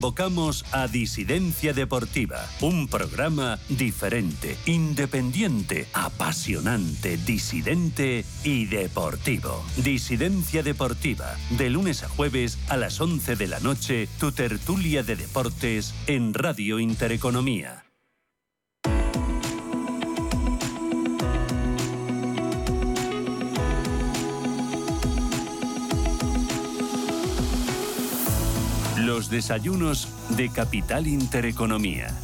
Convocamos a Disidencia Deportiva, un programa diferente, independiente, apasionante, disidente y deportivo. Disidencia Deportiva, de lunes a jueves a las 11 de la noche, tu tertulia de deportes en Radio Intereconomía. Los desayunos de Capital Intereconomía.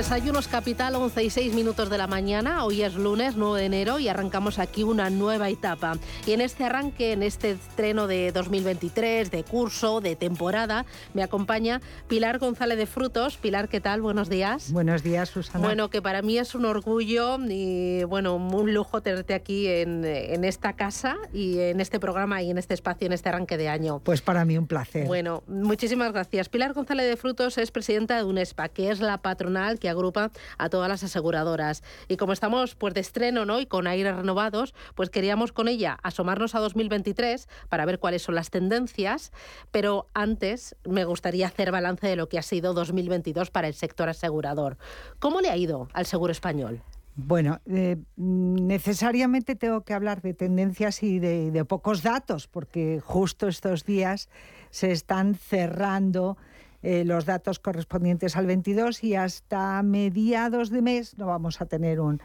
Desayunos Capital, 11 y 6 minutos de la mañana. Hoy es lunes 9 de enero y arrancamos aquí una nueva etapa. Y en este arranque, en este estreno de 2023, de curso, de temporada, me acompaña Pilar González de Frutos. Pilar, ¿qué tal? Buenos días. Buenos días, Susana. Bueno, que para mí es un orgullo y bueno, un lujo tenerte aquí en, en esta casa y en este programa y en este espacio, en este arranque de año. Pues para mí un placer. Bueno, muchísimas gracias. Pilar González de Frutos es presidenta de UNESPA, que es la patronal que agrupa a todas las aseguradoras. Y como estamos pues de estreno ¿no? y con aires renovados, pues queríamos con ella asomarnos a 2023 para ver cuáles son las tendencias, pero antes me gustaría hacer balance de lo que ha sido 2022 para el sector asegurador. ¿Cómo le ha ido al seguro español? Bueno, eh, necesariamente tengo que hablar de tendencias y de, de, pocos datos, porque justo estos días se están cerrando eh, los datos correspondientes al 22 y hasta mediados de mes no vamos a tener un,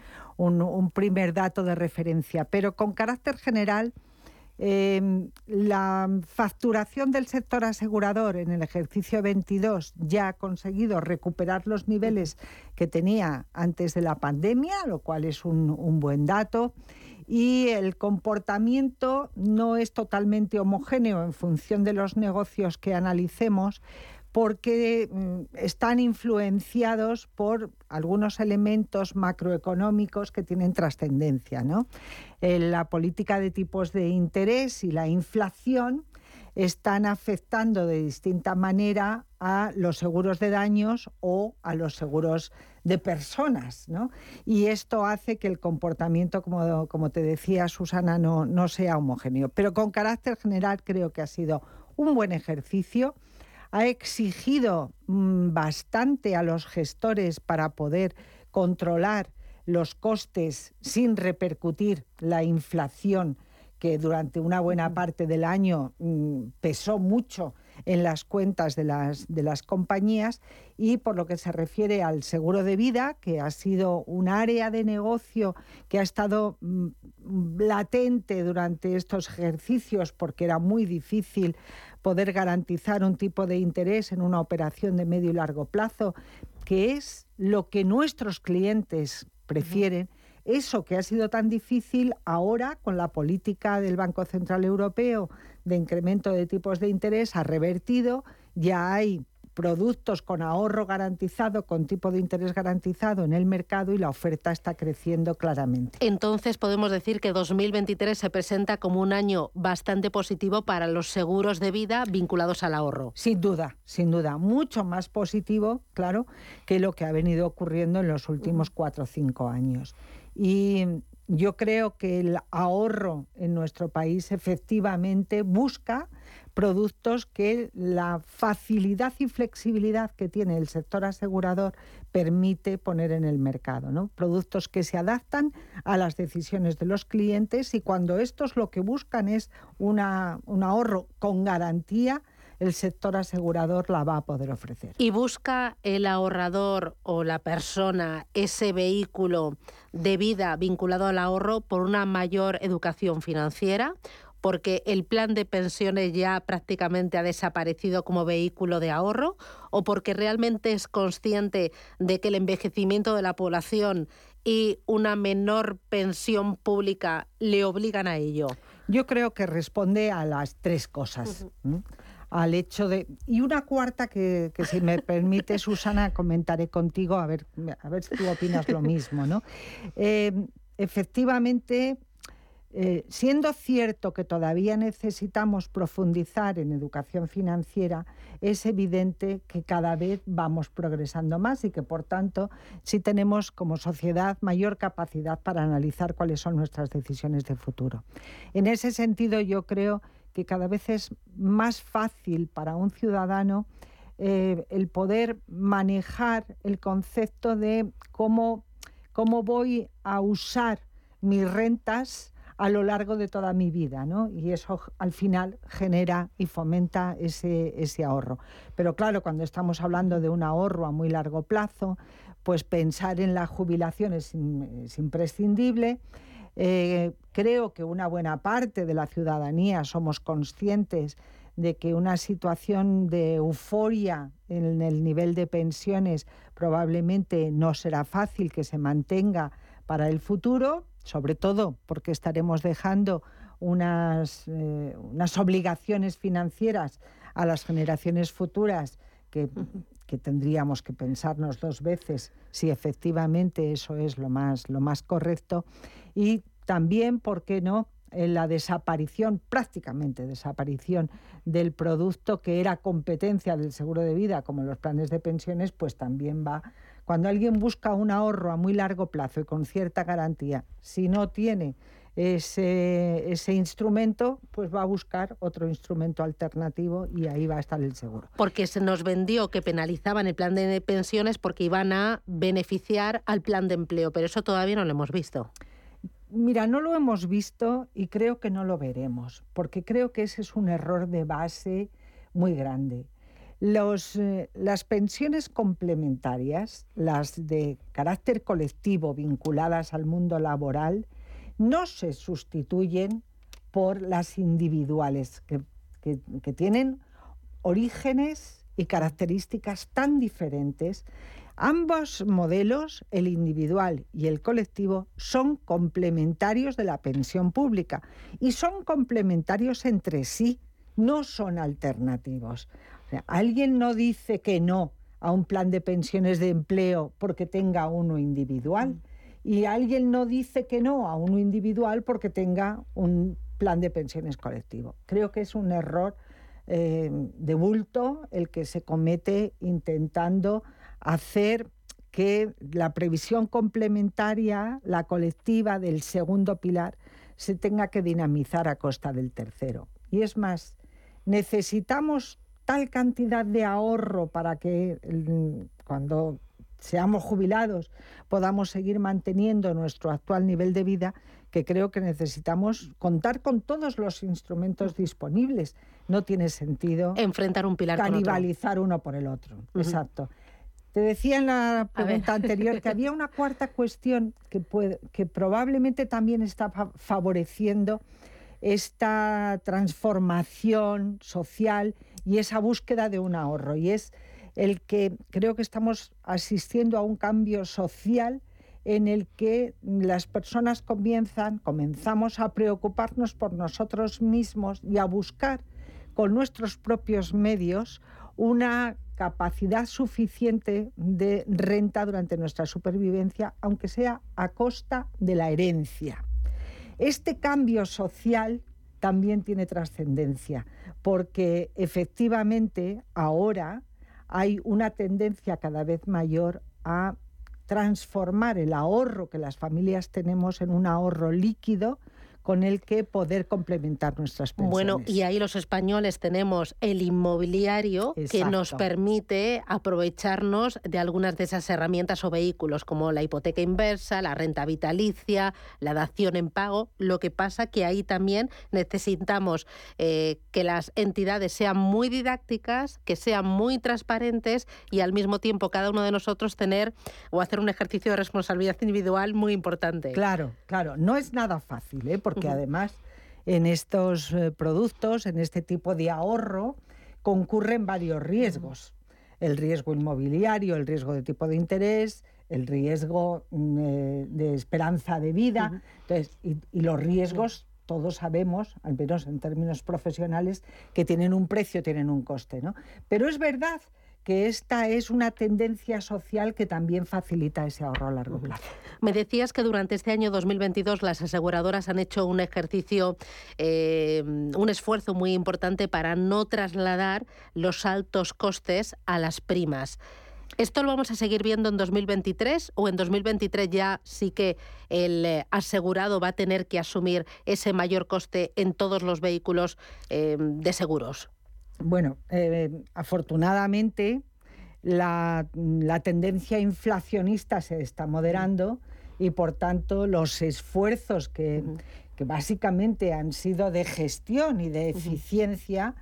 primer dato de referencia. Pero con carácter general, eh, la facturación del sector asegurador en el ejercicio 22 ya ha conseguido recuperar los niveles que tenía antes de la pandemia, lo cual es un buen dato y el comportamiento no es totalmente homogéneo en función de los negocios que analicemos, porque mm, están influenciados por algunos elementos macroeconómicos que tienen trascendencia. ¿no? Eh, la política de tipos de interés y la inflación están afectando de distinta manera a los seguros de daños o a los seguros de personas. ¿no? Y esto hace que el comportamiento, como, te decía Susana, no sea homogéneo. Pero con carácter general creo que ha sido un buen ejercicio ha exigido mm, bastante a los gestores para poder controlar los costes sin repercutir la inflación que durante una buena parte del año mm, pesó mucho en las cuentas de las, de las compañías y por lo que se refiere al seguro de vida, que ha sido un área de negocio que ha estado mm, latente durante estos ejercicios porque era muy difícil poder garantizar un tipo de interés en una operación de medio y largo plazo, que es lo que nuestros clientes prefieren. Eso que ha sido tan difícil ahora con la política del Banco Central Europeo de incremento de tipos de interés ha revertido, ya hay productos con ahorro garantizado, con tipo de interés garantizado en el mercado y la oferta está creciendo claramente. Entonces podemos decir que 2023 se presenta como un año bastante positivo para los seguros de vida vinculados al ahorro. Sin duda, sin duda, mucho más positivo, claro, que lo que ha venido ocurriendo en los últimos cuatro o cinco años. Y yo creo que el ahorro en nuestro país efectivamente busca productos que la facilidad y flexibilidad que tiene el sector asegurador permite poner en el mercado. ¿no? Productos que se adaptan a las decisiones de los clientes y cuando estos lo que buscan es una, un ahorro con garantía, el sector asegurador la va a poder ofrecer. ¿Y busca el ahorrador o la persona ese vehículo de vida vinculado al ahorro por una mayor educación financiera? porque el plan de pensiones ya prácticamente ha desaparecido como vehículo de ahorro o porque realmente es consciente de que el envejecimiento de la población y una menor pensión pública le obligan a ello? Yo creo que responde a las tres cosas. Al hecho de. Y una cuarta que, si me permite, Susana, comentaré contigo, a ver, a ver si tú opinas lo mismo, ¿no? Eh, efectivamente, eh, siendo cierto que todavía necesitamos profundizar en educación financiera, es evidente que cada vez vamos progresando más y que, por tanto, sí tenemos como sociedad mayor capacidad para analizar cuáles son nuestras decisiones de futuro. En ese sentido, yo creo que cada vez es más fácil para un ciudadano eh, el poder manejar el concepto de cómo, cómo voy a usar mis rentas a lo largo de toda mi vida, ¿no? Y eso al final genera y fomenta ese, ese ahorro. Pero claro, cuando estamos hablando de un ahorro a muy largo plazo, pues pensar en la jubilación es, imprescindible. Eh, creo que una buena parte de la ciudadanía somos conscientes de que una situación de euforia en el nivel de pensiones probablemente no será fácil que se mantenga para el futuro, sobre todo porque estaremos dejando unas, eh, unas obligaciones financieras a las generaciones futuras que, que, tendríamos que pensarnos dos veces si efectivamente eso es lo más, lo más correcto. Y también, ¿por qué no?, la desaparición, prácticamente desaparición del producto que era competencia del seguro de vida, como los planes de pensiones, pues también va cuando alguien busca un ahorro a muy largo plazo y con cierta garantía, si no tiene ese, ese, instrumento, pues va a buscar otro instrumento alternativo y ahí va a estar el seguro. Porque se nos vendió que penalizaban el plan de pensiones porque iban a beneficiar al plan de empleo, pero eso todavía no lo hemos visto. Mira, no lo hemos visto y creo que no lo veremos, porque creo que ese es un error de base muy grande. Eh, las pensiones complementarias, las de carácter colectivo vinculadas al mundo laboral, no se sustituyen por las individuales, que, que tienen orígenes y características tan diferentes. Ambos modelos, el individual y el colectivo, son complementarios de la pensión pública y son complementarios entre sí, no son alternativos alguien no dice que no a un plan de pensiones de empleo porque tenga uno individual. Mm. Y alguien no dice que no a uno individual porque tenga un plan de pensiones colectivo. Creo que es un error eh, de bulto el que se comete intentando hacer que la previsión complementaria, la colectiva del segundo pilar, se tenga que dinamizar a costa del tercero. Y es más, necesitamos tal cantidad de ahorro para que cuando seamos jubilados podamos seguir manteniendo nuestro actual nivel de vida, que creo que necesitamos contar con todos los instrumentos disponibles. No tiene sentido enfrentar un pilar canibalizar uno por el otro. Exacto. Te decía en la pregunta anterior que había una cuarta cuestión que, puede, que probablemente también está favoreciendo esta transformación social y esa búsqueda de un ahorro. Y es el que creo que estamos asistiendo a un cambio social en el que las personas comienzan, comenzamos a preocuparnos por nosotros mismos y a buscar con nuestros propios medios una capacidad suficiente de renta durante nuestra supervivencia, aunque sea a costa de la herencia. Este cambio social también tiene trascendencia, porque efectivamente ahora hay una tendencia cada vez mayor a transformar el ahorro que las familias tenemos en un ahorro líquido con el que poder complementar nuestras pensiones. Bueno, y ahí los españoles tenemos el inmobiliario que nos permite aprovecharnos de algunas de esas herramientas o vehículos como la hipoteca inversa, la renta vitalicia, la dación en pago. Lo que pasa que ahí también necesitamos eh, que las entidades sean muy didácticas, que sean muy transparentes y al mismo tiempo cada uno de nosotros tener o hacer un ejercicio de responsabilidad individual muy importante. Claro, claro, no es nada fácil, ¿eh? porque además en estos eh, productos, en este tipo de ahorro, concurren varios riesgos. El riesgo inmobiliario, el riesgo de tipo de interés, el riesgo mm, eh, de esperanza de vida. Entonces, y, los riesgos, todos sabemos, al menos en términos profesionales, que tienen un precio, tienen un coste. ¿no? Pero es verdad que esta es una tendencia social que también facilita ese ahorro a largo plazo. Me decías que durante este año 2022 las aseguradoras han hecho un ejercicio, eh, un esfuerzo muy importante para no trasladar los altos costes a las primas. ¿Esto lo vamos a seguir viendo en 2023 o en 2023 ya sí que el eh, asegurado va a tener que asumir ese mayor coste en todos los vehículos eh, de seguros? Bueno, eh, afortunadamente la, tendencia inflacionista se está moderando y por tanto los esfuerzos que, básicamente han sido de gestión y de eficiencia,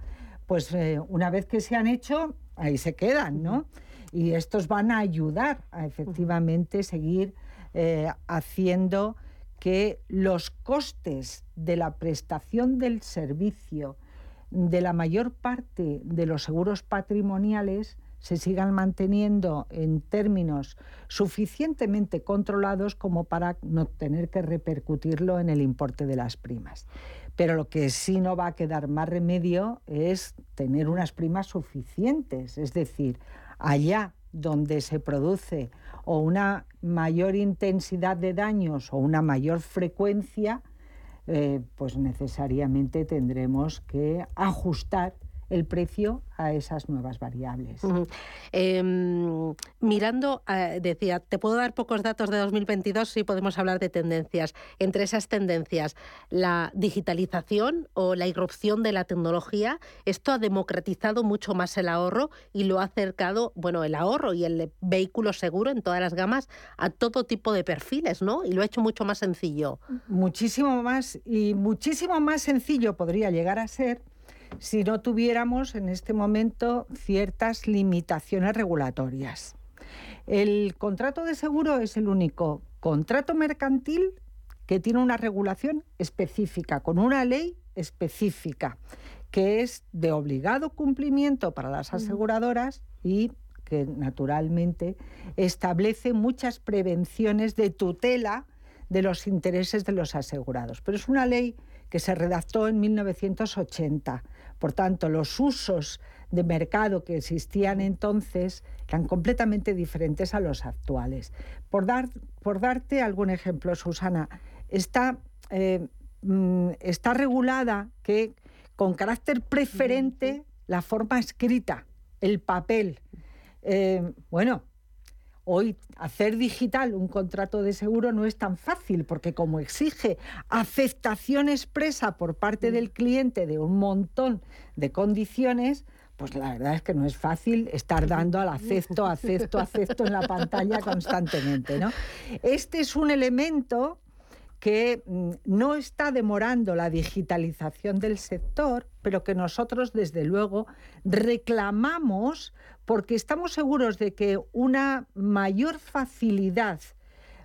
pues eh, una vez que se han hecho, ahí se quedan, ¿no? Y estos van a ayudar a efectivamente seguir eh, haciendo que los costes de la prestación del servicio de la mayor parte de los seguros patrimoniales se sigan manteniendo en términos suficientemente controlados como para no tener que repercutirlo en el importe de las primas. Pero lo que sí no va a quedar más remedio es tener unas primas suficientes, es decir, allá donde se produce o una mayor intensidad de daños o una mayor frecuencia, eh, pues necesariamente tendremos que ajustar el precio a esas nuevas variables. Em, mirando, eh, decía, te puedo dar pocos datos de 2022 si podemos hablar de tendencias. Entre esas tendencias, la digitalización o la irrupción de la tecnología, esto ha democratizado mucho más el ahorro y lo ha acercado, bueno, el ahorro y el vehículo seguro en todas las gamas a todo tipo de perfiles, ¿no? Y lo ha hecho mucho más sencillo. Muchísimo más y muchísimo más sencillo podría llegar a ser si no tuviéramos en este momento ciertas limitaciones regulatorias. El contrato de seguro es el único contrato mercantil que tiene una regulación específica, con una ley específica, que es de obligado cumplimiento para las aseguradoras y que naturalmente establece muchas prevenciones de tutela de los intereses de los asegurados. Pero es una ley que se redactó en 1980 por tanto, los usos de mercado que existían entonces eran completamente diferentes a los actuales. Por, dar, por darte algún ejemplo, Susana, está, eh, mm, está regulada que con carácter preferente la forma escrita, el papel. Eh, bueno, Hoy hacer digital un contrato de seguro no es tan fácil porque como exige aceptación expresa por parte del cliente de un montón de condiciones, pues la verdad es que no es fácil estar dando al acepto, acepto, acepto en la pantalla constantemente. ¿no? Este es un elemento que mm, no está demorando la digitalización del sector, pero que nosotros desde luego reclamamos porque estamos seguros de que una mayor facilidad,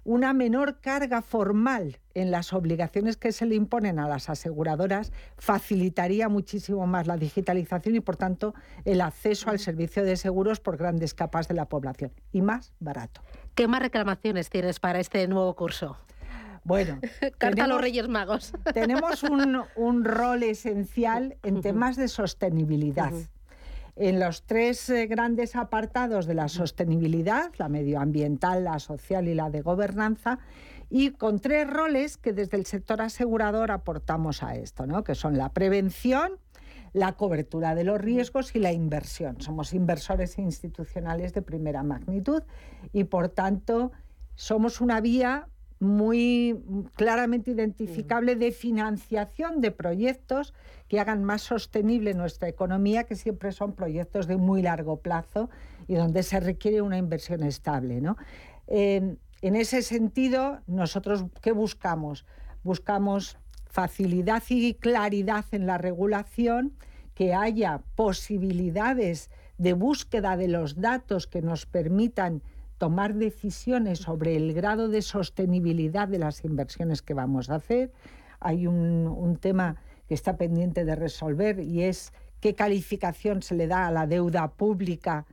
una menor carga formal en las obligaciones que se le imponen a las aseguradoras facilitaría muchísimo más la digitalización y, por tanto, el acceso al servicio de seguros por grandes capas de la población y más barato. ¿Qué más reclamaciones tienes para este nuevo curso? Bueno, carta a los Reyes Magos. Tenemos un, rol esencial en temas de sostenibilidad en los tres eh, grandes apartados de la sostenibilidad, la medioambiental, la social y la de gobernanza, y con tres roles que desde el sector asegurador aportamos a esto, ¿no? que son la prevención, la cobertura de los riesgos y la inversión. Somos inversores institucionales de primera magnitud y, por tanto, somos una vía muy claramente identificable de financiación de proyectos que hagan más sostenible nuestra economía, que siempre son proyectos de muy largo plazo y donde se requiere una inversión estable. en ese sentido, nosotros, ¿qué buscamos? Buscamos facilidad y claridad en la regulación, que haya posibilidades de búsqueda de los datos que nos permitan tomar decisiones sobre el grado de sostenibilidad de las inversiones que vamos a hacer. Hay un, tema que está pendiente de resolver y es qué calificación se le da a la deuda pública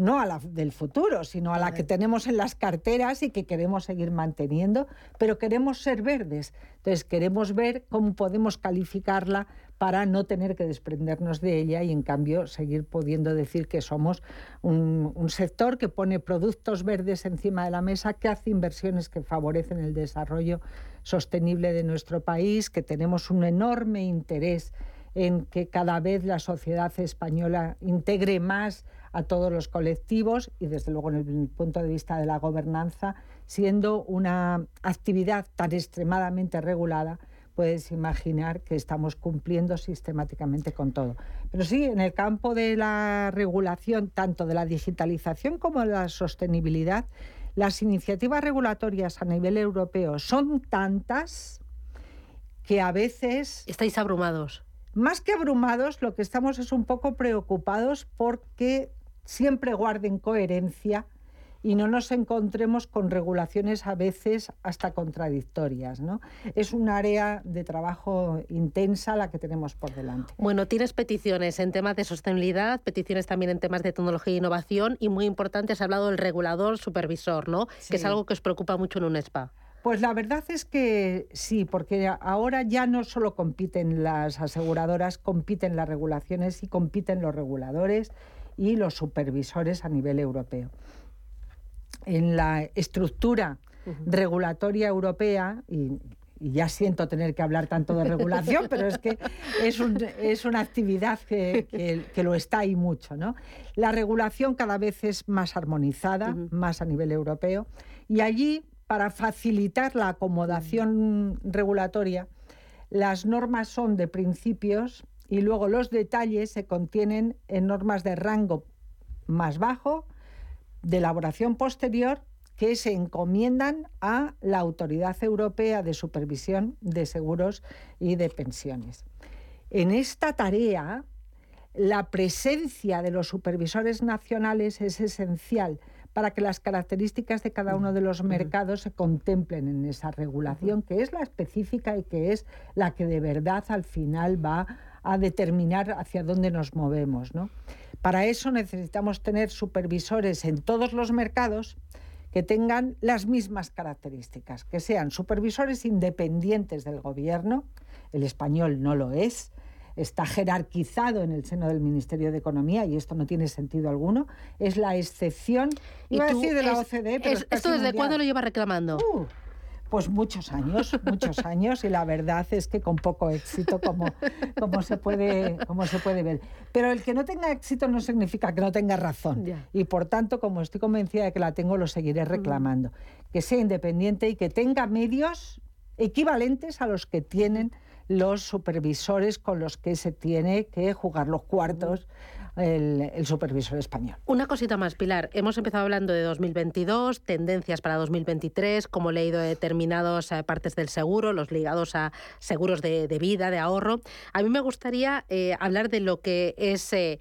no a la del futuro, sino a la que tenemos en las carteras y que queremos seguir manteniendo, pero queremos ser verdes. Entonces queremos ver cómo podemos calificarla para no tener que desprendernos de ella y en cambio seguir pudiendo decir que somos un, sector que pone productos verdes encima de la mesa, que hace inversiones que favorecen el desarrollo sostenible de nuestro país, que tenemos un enorme interés en que cada vez la sociedad española integre más a todos los colectivos y desde luego en el punto de vista de la gobernanza, siendo una actividad tan extremadamente regulada, puedes imaginar que estamos cumpliendo sistemáticamente con todo. Pero sí, en el campo de la regulación, tanto de la digitalización como de la sostenibilidad, las iniciativas regulatorias a nivel europeo son tantas que a veces... Estáis abrumados. Más que abrumados, lo que estamos es un poco preocupados porque siempre guarden coherencia y no nos encontremos con regulaciones a veces hasta contradictorias. ¿no? Es un área de trabajo intensa la que tenemos por delante. Bueno, tienes peticiones en temas de sostenibilidad, peticiones también en temas de tecnología e innovación y muy importante, has hablado del regulador supervisor, ¿no? que es algo que os preocupa mucho en UNESPA. Pues la verdad es que sí, porque ahora ya no solo compiten las aseguradoras, compiten las regulaciones y compiten los reguladores y los supervisores a nivel europeo. En la estructura regulatoria europea, y, ya siento tener que hablar tanto de regulación, pero es que es, es una actividad que, que, lo está y mucho. ¿no? La regulación cada vez es más armonizada, más a nivel europeo, y allí, para facilitar la acomodación regulatoria, las normas son de principios y luego los detalles se contienen en normas de rango más bajo, de elaboración posterior, que se encomiendan a la Autoridad Europea de Supervisión de Seguros y de Pensiones. En esta tarea, la presencia de los supervisores nacionales es esencial para que las características de cada uno de los mercados se contemplen en esa regulación, que es la específica y que es la que de verdad al final va a determinar hacia dónde nos movemos. ¿no? Para eso necesitamos tener supervisores en todos los mercados que tengan las mismas características, que sean supervisores independientes del gobierno, el español no lo es, está jerarquizado en el seno del Ministerio de Economía y esto no tiene sentido alguno, es la excepción, iba a decir de la OCDE, pero ¿Esto desde cuándo lo lleva reclamando? Uh, pues muchos años, muchos años, y la verdad es que con poco éxito, como, como, se, puede, como se puede ver. Pero el que no tenga éxito no significa que no tenga razón. Y por tanto, como estoy convencida de que la tengo, lo seguiré reclamando. Que sea independiente y que tenga medios equivalentes a los que tienen los supervisores con los que se tiene que jugar los cuartos el, supervisor español. Una cosita más, Pilar. Hemos empezado hablando de 2022, tendencias para 2023, como he leído determinadas eh, partes del seguro, los ligados a seguros de, vida, de ahorro. A mí me gustaría eh, hablar de lo que es eh,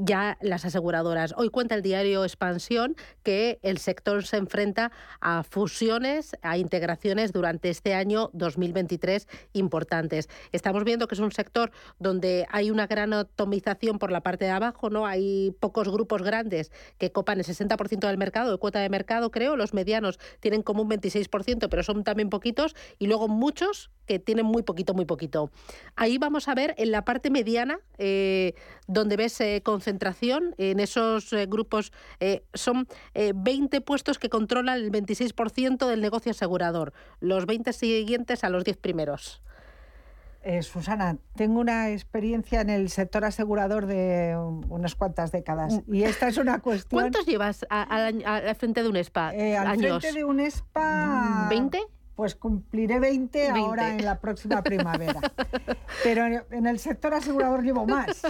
ya las aseguradoras. Hoy cuenta el diario Expansión que el sector se enfrenta a fusiones, a integraciones durante este año 2023 importantes. Estamos viendo que es un sector donde hay una gran atomización por la parte de abajo, ¿no? Hay pocos grupos grandes que copan el 60% del mercado, de cuota de mercado, creo. Los medianos tienen como un 26%, pero son también poquitos. Y luego muchos que tienen muy poquito, muy poquito. Ahí vamos a ver en la parte mediana, eh, donde ves eh, concentración, en esos eh, grupos son 20 puestos que controlan el 26% del negocio asegurador, los 20 siguientes a los 10 primeros. Eh, Susana, tengo una experiencia en el sector asegurador de unas cuantas décadas mm. y esta es una cuestión... ¿Cuántos llevas al frente de un spa? Eh, al frente de un spa... ¿20? Pues cumpliré 20, ahora en la próxima primavera. Pero en el sector asegurador llevo más.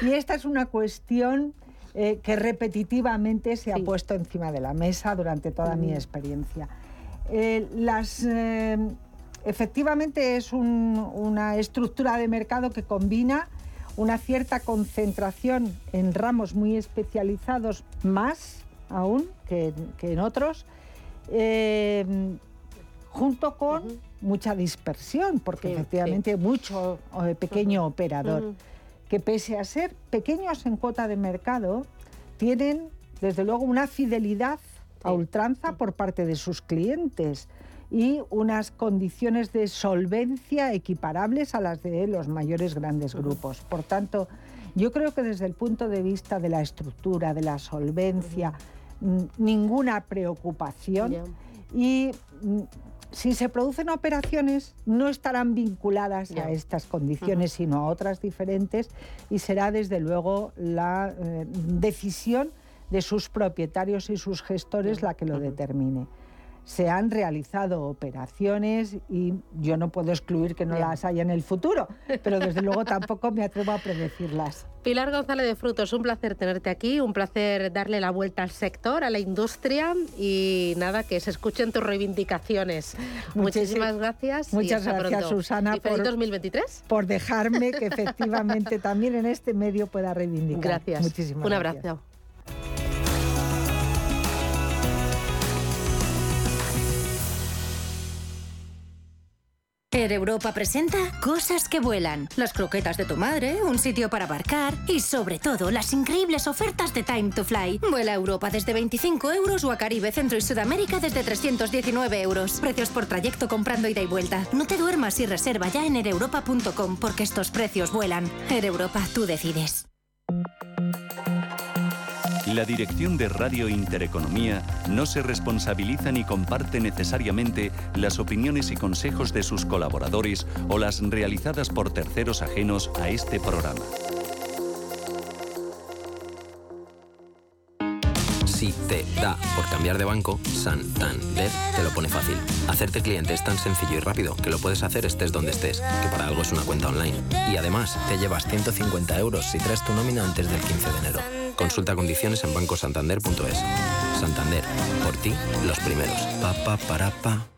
Y esta es una cuestión eh, que repetitivamente se ha puesto encima de la mesa durante toda mi mm. experiencia. las Efectivamente es una estructura de mercado que combina una cierta concentración en ramos muy especializados, más aún que, en otros, eh, junto con mucha dispersión, porque efectivamente hay mucho eh, pequeño operador, que pese a ser pequeños en cuota de mercado, tienen, desde luego, una fidelidad a ultranza por parte de sus clientes y unas condiciones de solvencia equiparables a las de los mayores grandes grupos. Por tanto, yo creo que desde el punto de vista de la estructura, de la solvencia, ninguna preocupación. Y si se producen operaciones no estarán vinculadas a estas condiciones, sino a otras diferentes y será desde luego la eh, decisión de sus propietarios y sus gestores la que lo determine se han realizado operaciones y yo no puedo excluir que no las haya en el futuro, pero desde luego tampoco me atrevo a predecirlas. Pilar González de Frutos, un placer tenerte aquí, un placer darle la vuelta al sector, a la industria y nada, que se escuchen tus reivindicaciones. Muchísimas gracias. Muchas gracias, Susana, por, 2023? por dejarme que efectivamente también en este medio pueda reivindicar. Gracias. Muchísimas un abrazo. Air Europa presenta Cosas que vuelan, las croquetas de tu madre, un sitio para abarcar y sobre todo las increíbles ofertas de Time to Fly. Vuela a Europa desde 25 euros o a Caribe, Centro y Sudamérica desde 319 euros. Precios por trayecto comprando ida y vuelta. No te duermas y reserva ya en aereuropa.com porque estos precios vuelan. Air Europa, tú decides. La dirección de Radio Intereconomía no se responsabiliza ni comparte necesariamente las opiniones y consejos de sus colaboradores o las realizadas por terceros ajenos a este programa. Si te da por cambiar de banco, Santander te lo pone fácil. Hacerte cliente es tan sencillo y rápido que lo puedes hacer estés donde estés, que para algo es una cuenta online. Y además, te llevas 150 euros si traes tu nómina antes del 15 de enero. Consulta condiciones en bancosantander.es. Santander, por ti, los primeros. Pa, pa, para, pa.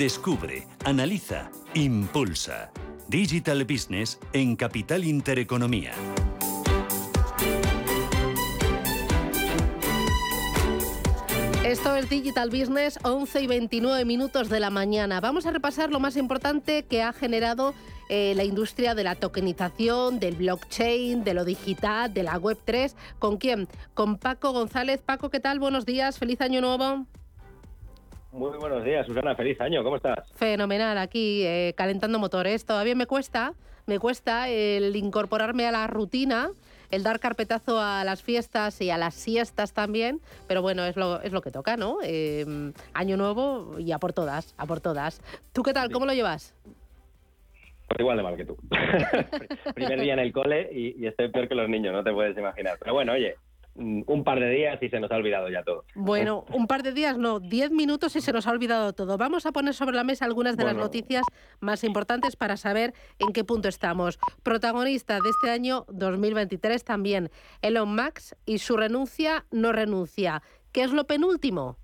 Descubre, analiza, impulsa. Digital Business en Capital Intereconomía. Esto es Digital Business, 11 y 29 minutos de la mañana. Vamos a repasar lo más importante que ha generado eh, la industria de la tokenización, del blockchain, de lo digital, de la Web3. ¿Con quién? Con Paco González. Paco, ¿qué tal? Buenos días, feliz año nuevo. Muy buenos días, Susana. Feliz año. ¿Cómo estás? Fenomenal. Aquí eh, calentando motores. Todavía me cuesta, me cuesta el incorporarme a la rutina, el dar carpetazo a las fiestas y a las siestas también. Pero bueno, es lo, es lo que toca, ¿no? Em, año nuevo y a por todas, a por todas. ¿Tú qué tal? ¿Cómo lo llevas? Pues igual de mal que tú. Primer día en el cole y, y estoy peor que los niños, no te puedes imaginar. Pero bueno, oye, un par de días y se nos ha olvidado ya todo. Bueno, un par de días no, diez minutos y se nos ha olvidado todo. Vamos a poner sobre la mesa algunas de las noticias más importantes para saber en qué punto estamos. Protagonista de este año 2023 también, Elon Musk y su renuncia no renuncia. ¿Qué es lo penúltimo?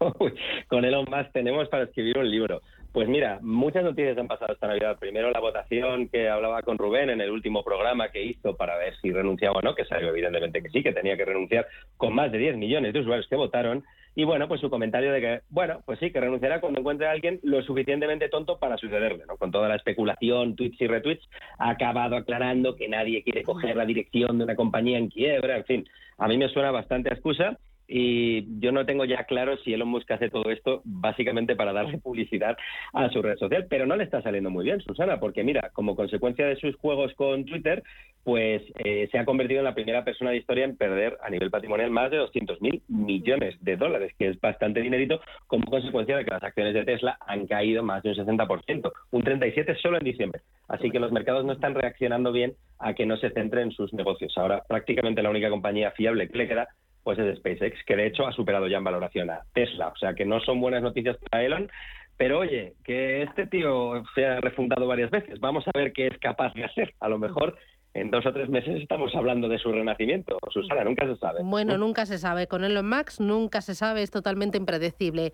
con Elon Musk tenemos para escribir un libro Pues mira, muchas noticias han pasado esta Navidad. Primero la votación que hablaba con Rubén en el último programa que hizo para ver si renunciaba o no, que salió evidentemente que sí, que tenía que renunciar con más de 10 millones de usuarios que votaron. Y bueno, pues su comentario de que, bueno, pues sí, que renunciará cuando encuentre a alguien lo suficientemente tonto para sucederle, ¿no? Con toda la especulación, tweets y retweets, ha acabado aclarando que nadie quiere coger la dirección de una compañía en quiebra, en fin. A mí me suena bastante excusa y yo no tengo ya claro si Elon Musk hace todo esto básicamente para darle publicidad a su red social, pero no le está saliendo muy bien, Susana, porque mira, como consecuencia de sus juegos con Twitter, pues eh, se ha convertido en la primera persona de historia en perder a nivel patrimonial más de 200 mil millones de dólares, que es bastante dinerito, como consecuencia de que las acciones de Tesla han caído más de un 60%, un 37% solo en diciembre. Así que los mercados no están reaccionando bien a que no se centre en sus negocios. Ahora prácticamente la única compañía fiable que le queda pues es SpaceX, que de hecho ha superado ya en valoración a Tesla. O sea que no son buenas noticias para Elon, pero oye, que este tío se ha refundado varias veces. Vamos a ver qué es capaz de hacer. A lo mejor en dos o tres meses estamos hablando de su renacimiento. Susana, nunca se sabe. Bueno, nunca se sabe. Con Elon Max nunca se sabe, es totalmente impredecible.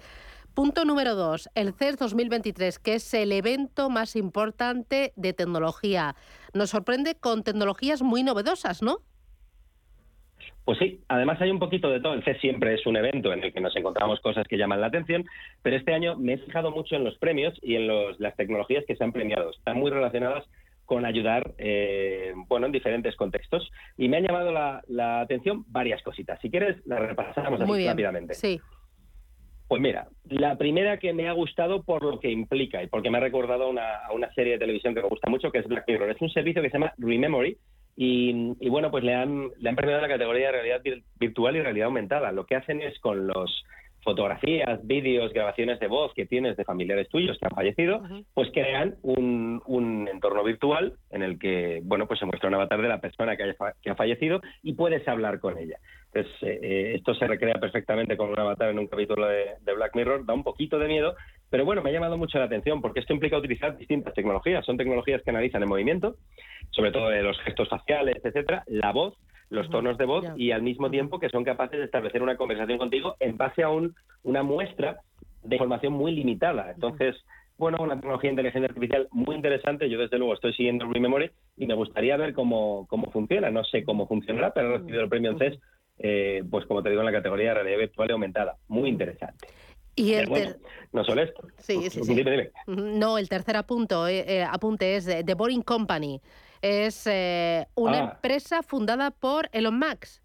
Punto número dos, el CES 2023, que es el evento más importante de tecnología. Nos sorprende con tecnologías muy novedosas, ¿no? Pues sí, además hay un poquito de todo. El CES siempre es un evento en el que nos encontramos cosas que llaman la atención, pero este año me he fijado mucho en los premios y en las tecnologías que se han premiado. Están muy relacionadas con ayudar, eh, bueno, en diferentes contextos. Y me han llamado la, atención varias cositas. Si quieres, las repasamos así rápidamente. Sí. Pues mira, la primera que me ha gustado por lo que implica y porque me ha recordado una, a una serie de televisión que me gusta mucho, que es Black Mirror. Es un servicio que se llama Rememory, y, bueno, pues le han, le han premiado la categoría de realidad virtual y realidad aumentada. Lo que hacen es con los fotografías, vídeos, grabaciones de voz que tienes de familiares tuyos que han fallecido, pues crean un, un, entorno virtual en el que, bueno, pues se muestra un avatar de la persona que, haya, que ha fallecido y puedes hablar con ella. Entonces, eh, eh, esto se recrea perfectamente con un avatar en un capítulo de, de, Black Mirror, da un poquito de miedo, pero bueno, me ha llamado mucho la atención porque esto implica utilizar distintas tecnologías. Son tecnologías que analizan el movimiento, sobre todo los gestos faciales, etcétera, la voz, los tonos de voz y al mismo tiempo que son capaces de establecer una conversación contigo en base a un, una muestra de información muy limitada. Entonces, bueno, una tecnología de inteligencia artificial muy interesante. Yo, desde luego, estoy siguiendo Rememory y me gustaría ver cómo, cómo funciona. No sé cómo funcionará, pero he recibido el premio en CES, eh, pues como te digo, en la categoría de realidad virtual y aumentada. Muy interesante. Y el no solo esto. Sí, sí, sí. No, el tercer apunto, eh, eh, apunte es The Boring Company. Es eh, una ah. empresa fundada por Elon Musk.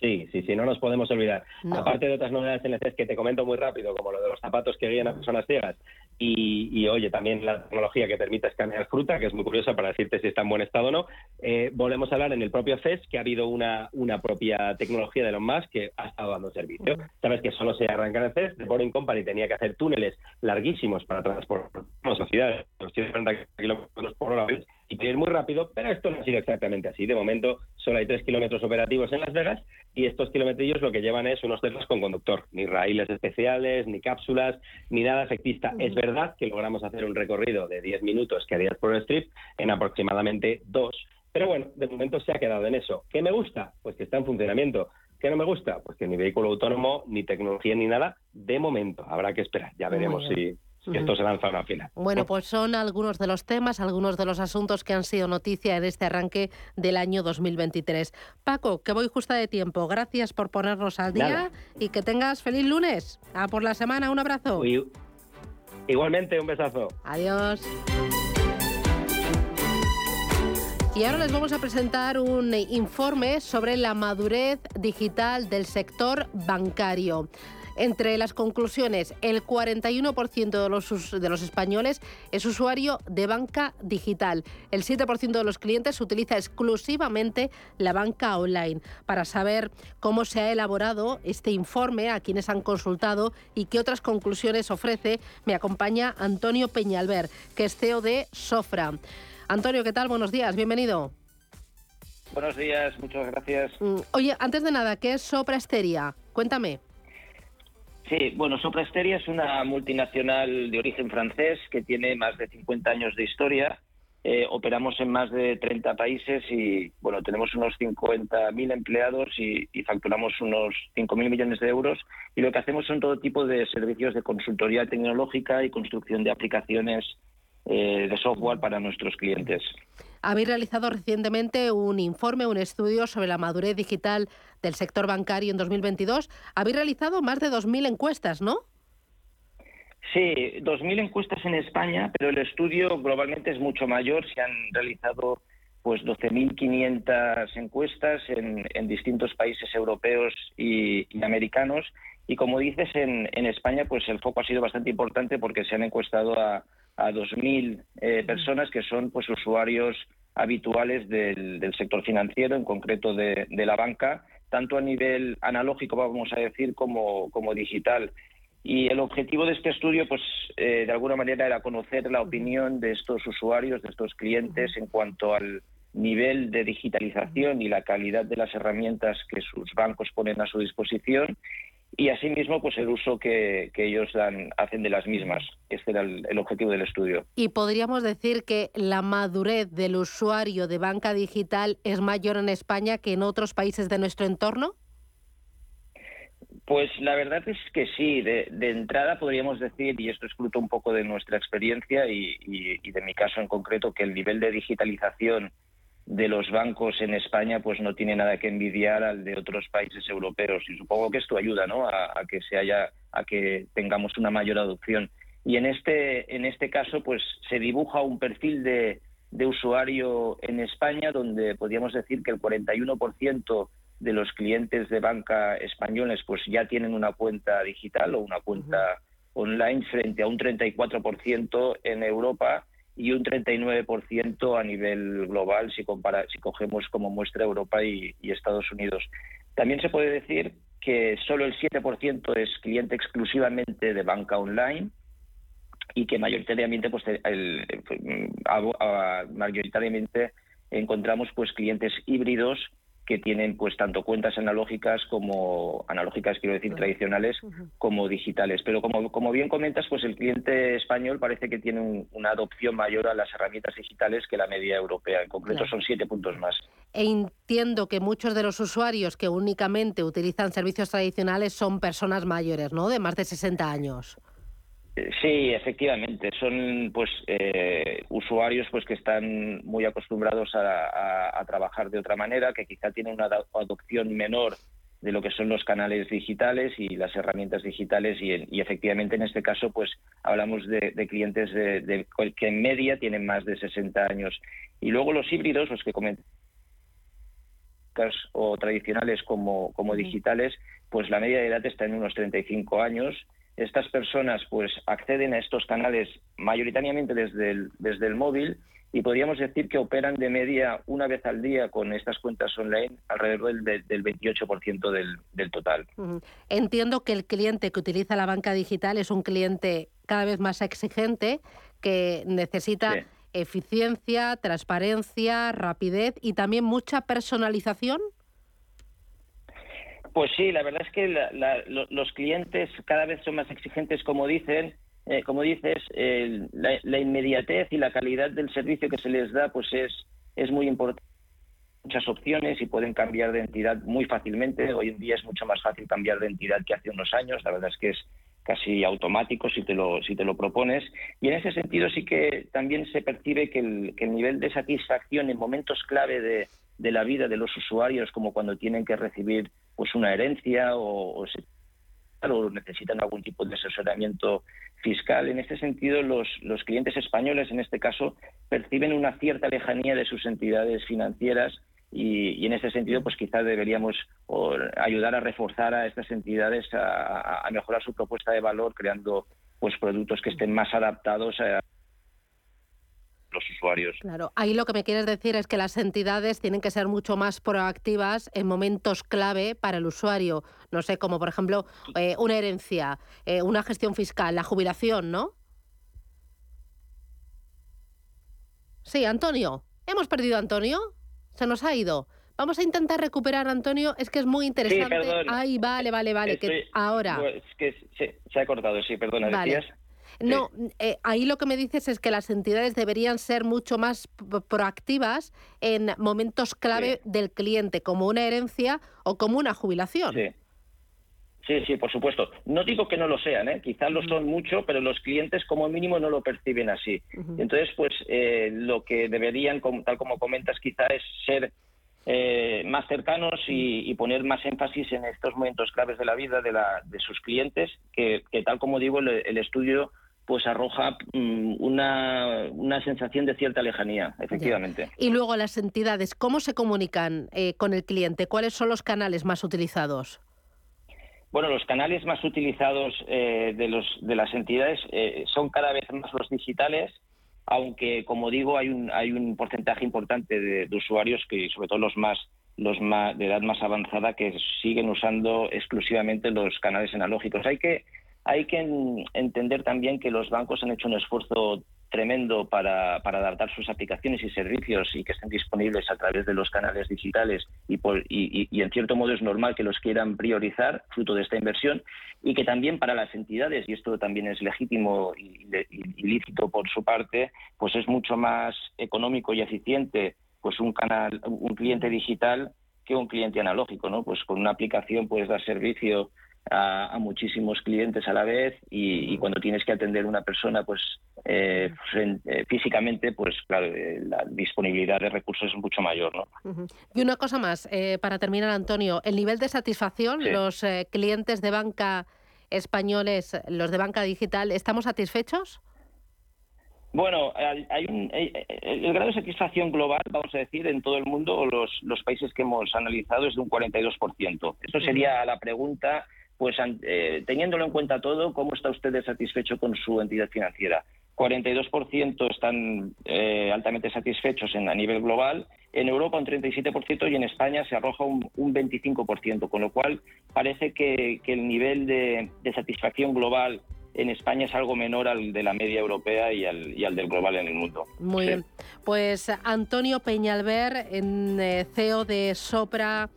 Sí, sí, sí, no nos podemos olvidar. Aparte de otras novedades en el CES que te comento muy rápido, como lo de los zapatos que guían a personas ciegas, y, oye, también la tecnología que permite escanear fruta, que es muy curiosa para decirte si está en buen estado o no. Eh, volvemos a hablar en el propio CES que ha habido una, una propia tecnología de los más que ha estado dando servicio. Sabes que solo se arranca en el CES, The Boring Company tenía que hacer túneles larguísimos para transportar a ciudades, los 140 kilómetros por hora y ir muy rápido, pero esto no ha sido exactamente así. De momento solo hay tres kilómetros operativos en Las Vegas y estos kilometrillos lo que llevan es unos Teslas con conductor, ni raíles especiales, ni cápsulas, ni nada efectista. Es verdad que logramos hacer un recorrido de 10 minutos que harías por el strip en aproximadamente dos, pero bueno, de momento se ha quedado en eso. ¿Qué me gusta? Pues que está en funcionamiento. ¿Qué no me gusta? Pues que ni vehículo autónomo, ni tecnología, ni nada, de momento. Habrá que esperar. Ya veremos si, esto se lanza a una final. Bueno, pues son algunos de los temas, algunos de los asuntos que han sido noticia en este arranque del año 2023. Paco, que voy justa de tiempo. Gracias por ponernos al día y que tengas feliz lunes. A por la semana, un abrazo. igualmente, un besazo. Adiós. Y ahora les vamos a presentar un informe sobre la madurez digital del sector bancario. Entre las conclusiones, el 41% de los, de los españoles es usuario de banca digital. El 7% de los clientes utiliza exclusivamente la banca online. Para saber cómo se ha elaborado este informe, a quienes han consultado y qué otras conclusiones ofrece, me acompaña Antonio Peñalver, que es CEO de Sofra. Antonio, ¿qué tal? Buenos días, bienvenido. Buenos días, muchas gracias. Mm, oye, antes de nada, ¿qué es Sopra Esteria? Cuéntame. Sí, bueno, Sopra Steria es una multinacional de origen francés que tiene más de 50 años de historia. Eh, operamos en más de 30 países y bueno tenemos unos 50.000 empleados y, facturamos unos 5.000 millones de euros y lo que hacemos son todo tipo de servicios de consultoría tecnológica y construcción de aplicaciones eh, de software para nuestros clientes. Habéis realizado recientemente un informe, un estudio sobre la madurez digital del sector bancario en 2022. Habéis realizado más de 2.000 encuestas, ¿no? Sí, 2.000 encuestas en España, pero el estudio globalmente es mucho mayor. Se han realizado pues 12.500 encuestas en, distintos países europeos y, americanos. Y como dices, en, España pues el foco ha sido bastante importante porque se han encuestado a, a 2.000 eh, personas que son pues usuarios habituales del, sector financiero, en concreto de, de, la banca, tanto a nivel analógico, vamos a decir, como, como digital. Y el objetivo de este estudio, pues, eh, de alguna manera era conocer la opinión de estos usuarios, de estos clientes, en cuanto al nivel de digitalización y la calidad de las herramientas que sus bancos ponen a su disposición y asimismo pues el uso que, ellos dan, hacen de las mismas. Este era el, el, objetivo del estudio. Y podríamos decir que la madurez del usuario de banca digital es mayor en España que en otros países de nuestro entorno. Pues la verdad es que sí, de, entrada podríamos decir, y esto es fruto un poco de nuestra experiencia y, de mi caso en concreto, que el nivel de digitalización de los bancos en España pues no tiene nada que envidiar al de otros países europeos. Y supongo que esto ayuda ¿no? a, que se haya a que tengamos una mayor adopción. Y en este en este caso pues se dibuja un perfil de, de usuario en España donde podríamos decir que el 41% de los clientes de banca españoles pues ya tienen una cuenta digital o una cuenta online frente a un 34% en Europa y un 39% a nivel global si compara, si cogemos como muestra Europa y, Estados Unidos. También se puede decir que solo el 7% es cliente exclusivamente de banca online y que mayoritariamente pues el, mayoritariamente encontramos pues clientes híbridos que tienen pues tanto cuentas analógicas como analógicas quiero decir tradicionales como digitales. Pero como, como bien comentas pues el cliente español parece que tiene una adopción mayor a las herramientas digitales que la media europea. En concreto son siete puntos más. E entiendo que muchos de los usuarios que únicamente utilizan servicios tradicionales son personas mayores no de más de 60 años Sí, efectivamente, son pues eh, usuarios pues que están muy acostumbrados a, trabajar de otra manera, que quizá tienen una adopción menor de lo que son los canales digitales y las herramientas digitales y, efectivamente en este caso pues hablamos de, clientes de, que en media tienen más de 60 años. Y luego los híbridos, los que comentan o tradicionales como, como digitales, pues la media de edad está en unos 35 años estas personas pues acceden a estos canales mayoritariamente desde el, desde el móvil y podríamos decir que operan de media una vez al día con estas cuentas online alrededor del, del 28% del, del total. Entiendo que el cliente que utiliza la banca digital es un cliente cada vez más exigente que necesita eficiencia, transparencia, rapidez y también mucha personalización. Pues sí, la verdad es que los clientes cada vez son más exigentes, como dicen, eh, como dices, la, inmediatez y la calidad del servicio que se les da, pues es es muy importante. Muchas opciones y pueden cambiar de entidad muy fácilmente. Hoy en día es mucho más fácil cambiar de entidad que hace unos años. La verdad es que es casi automático si te lo si te lo propones. Y en ese sentido sí que también se percibe que el, que el nivel de satisfacción en momentos clave de, de la vida de los usuarios, como cuando tienen que recibir pues una herencia o, o, necesitan algún tipo de asesoramiento fiscal. En este sentido, los, los clientes españoles, en este caso, perciben una cierta lejanía de sus entidades financieras y, en este sentido, pues quizás deberíamos ayudar a reforzar a estas entidades a, a, mejorar su propuesta de valor, creando pues productos que estén más adaptados a los usuarios. Claro, ahí lo que me quieres decir es que las entidades tienen que ser mucho más proactivas en momentos clave para el usuario. No sé, como por ejemplo eh, una herencia, eh, una gestión fiscal, la jubilación, ¿no? Sí, Antonio. ¿Hemos perdido a Antonio? ¿Se nos ha ido? Vamos a intentar recuperar, Antonio. Es que es muy interesante. Sí. Ay, vale, vale, vale. que ahora. Pues, que se, ha cortado, sí, perdona. Decías. No, eh, ahí lo que me dices es que las entidades deberían ser mucho más proactivas en momentos clave del cliente, como una herencia o como una jubilación. Sí. Sí, sí, por supuesto. No digo que no lo sean, ¿eh? quizás lo son mucho, pero los clientes como mínimo no lo perciben así. Entonces, pues eh, lo que deberían, tal como comentas, quizá es ser eh, más cercanos y, poner más énfasis en estos momentos claves de la vida de, la, de sus clientes, que, tal como digo, el, estudio pues arroja mm, una, una, sensación de cierta lejanía, efectivamente. Y luego las entidades, ¿cómo se comunican eh, con el cliente? ¿Cuáles son los canales más utilizados? Bueno, los canales más utilizados eh, de, los, de las entidades eh, son cada vez más los digitales, aunque, como digo, hay un, hay un porcentaje importante de, usuarios que, sobre todo los más los más, de edad más avanzada, que siguen usando exclusivamente los canales analógicos. Hay que hay que entender también que los bancos han hecho un esfuerzo tremendo para, adaptar sus aplicaciones y servicios y que estén disponibles a través de los canales digitales y, por, y, en cierto modo es normal que los quieran priorizar fruto de esta inversión y que también para las entidades, y esto también es legítimo y, y lícito por su parte, pues es mucho más económico y eficiente pues un canal, un cliente digital que un cliente analógico, ¿no? Pues con una aplicación puedes dar servicio a, muchísimos clientes a la vez y, cuando tienes que atender una persona pues eh, eh, físicamente pues claro eh, la disponibilidad de recursos es mucho mayor ¿no? y una cosa más para terminar Antonio el nivel de satisfacción los clientes de banca españoles los de banca digital estamos satisfechos bueno, hay un, el grado de satisfacción global, vamos a decir, en todo el mundo, los, los países que hemos analizado es de un 42%. Eso sería la pregunta pues eh, teniéndolo en cuenta todo, ¿cómo está usted satisfecho con su entidad financiera? 42% están eh, altamente satisfechos en, a nivel global, en Europa un 37% y en España se arroja un, 25%, con lo cual parece que, el nivel de, satisfacción global en España es algo menor al de la media europea y al, y al del global en el mundo. Muy bien. Pues Antonio Peñalver, en eh, CEO de Sopra.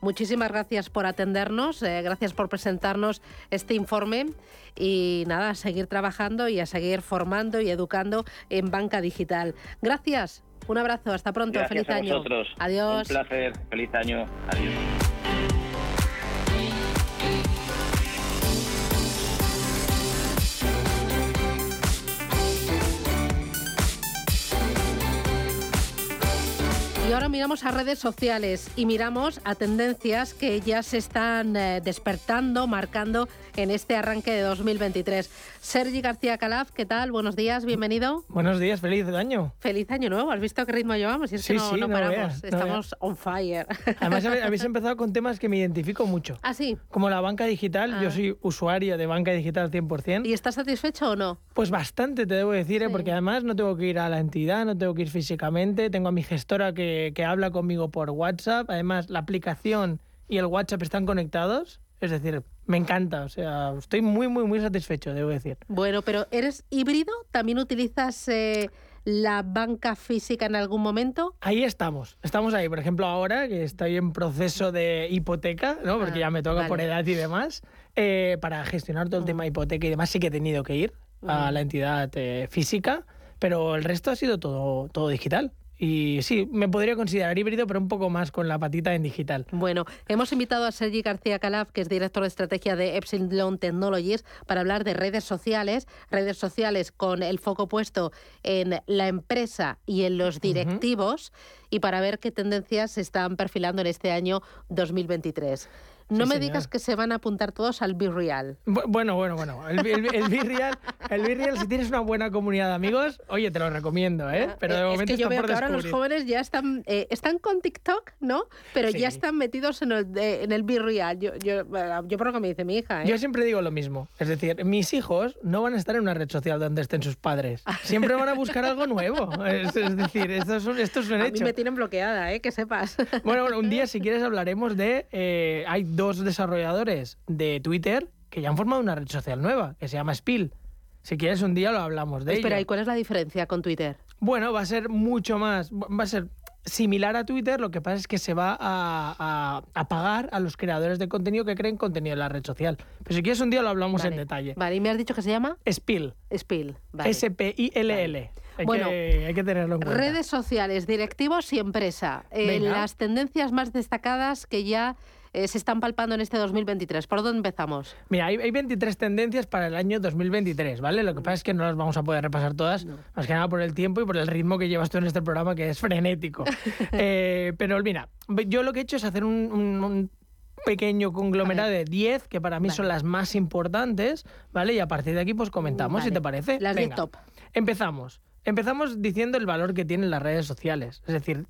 Muchísimas gracias por atendernos, eh, gracias por presentarnos este informe y nada, a seguir trabajando y a seguir formando y educando en banca digital. Gracias, un abrazo, hasta pronto, feliz año. Adiós. Un placer, feliz año. Adiós. Ahora miramos a redes sociales y miramos a tendencias que ya se están eh, despertando, marcando en este arranque de 2023. Sergi García Calaf, ¿qué tal? Buenos días, bienvenido. Buenos días, feliz año. Feliz año nuevo, ¿has visto qué ritmo llevamos? Y es que no, paramos, estamos on fire. Además, habéis empezado con temas que me identifico mucho. ¿Ah, sí? Como la banca digital, yo ah. soy usuario de banca digital 100%. ¿Y estás satisfecho o no? Pues bastante, te debo decir, ¿eh? porque además no tengo que ir a la entidad, no tengo que ir físicamente, tengo a mi gestora que que, habla conmigo por WhatsApp. Además, la aplicación y el WhatsApp están conectados. Es decir, me encanta, o sea, estoy muy, muy, muy satisfecho, debo decir. Bueno, pero ¿eres híbrido? ¿También utilizas eh, la banca física en algún momento? Ahí estamos, estamos ahí. Por ejemplo, ahora que estoy en proceso de hipoteca, ¿no? porque ah, ya me toca por edad y demás, eh, para gestionar todo el tema de hipoteca y demás sí que he tenido que ir a la entidad eh, física, pero el resto ha sido todo, todo digital. Y sí, me podría considerar híbrido, pero un poco más con la patita en digital. Bueno, hemos invitado a Sergi García Calaf, que es director de estrategia de Epsilon Technologies, para hablar de redes sociales, redes sociales con el foco puesto en la empresa y en los directivos, y para ver qué tendencias se están perfilando en este año 2023. No me digas que se van a apuntar todos al Be Real. Bueno, bueno, bueno. El, el, el Real, si tienes una buena comunidad de amigos, oye, te lo recomiendo, ¿eh? Pero de momento es que yo veo que ahora los jóvenes ya están, eh, están con TikTok, ¿no? Pero ya están metidos en el, en el Be Real. Yo, yo, yo por lo que me dice mi hija. ¿eh? Yo siempre digo lo mismo. Es decir, mis hijos no van a estar en una red social donde estén sus padres. Siempre van a buscar algo nuevo. Es, decir, esto es, un, esto es un hecho. A mí me tienen bloqueada, ¿eh? Que sepas. Bueno, bueno un día, si quieres, hablaremos de... Eh, hay dos desarrolladores de Twitter que ya han formado una red social nueva, que se llama Spill. Si quieres un día lo hablamos de Espera, ¿y cuál es la diferencia con Twitter? Bueno, va a ser mucho más, va a ser similar a Twitter, lo que pasa es que se va a, pagar a los creadores de contenido que creen contenido en la red social. Pero si quieres un día lo hablamos en detalle. Vale, ¿y me has dicho que se llama? Spill. Spill, S-P-I-L-L. Hay, bueno, que, hay que tenerlo en cuenta. Redes sociales, directivos y empresa. Eh, las tendencias más destacadas que ya eh, se están palpando en este 2023? ¿Por dónde empezamos? Mira, hay, 23 tendencias para el año 2023, ¿vale? Lo que pasa es que no las vamos a poder repasar todas, más que nada por el tiempo y por el ritmo que llevas tú en este programa, que es frenético. Eh, pero mira, yo lo que he hecho es hacer un, pequeño conglomerado de 10, que para mí son las más importantes, ¿vale? Y a partir de aquí pues comentamos, si te parece. Las de top. Empezamos. Empezamos diciendo el valor que tienen las redes sociales. Es decir,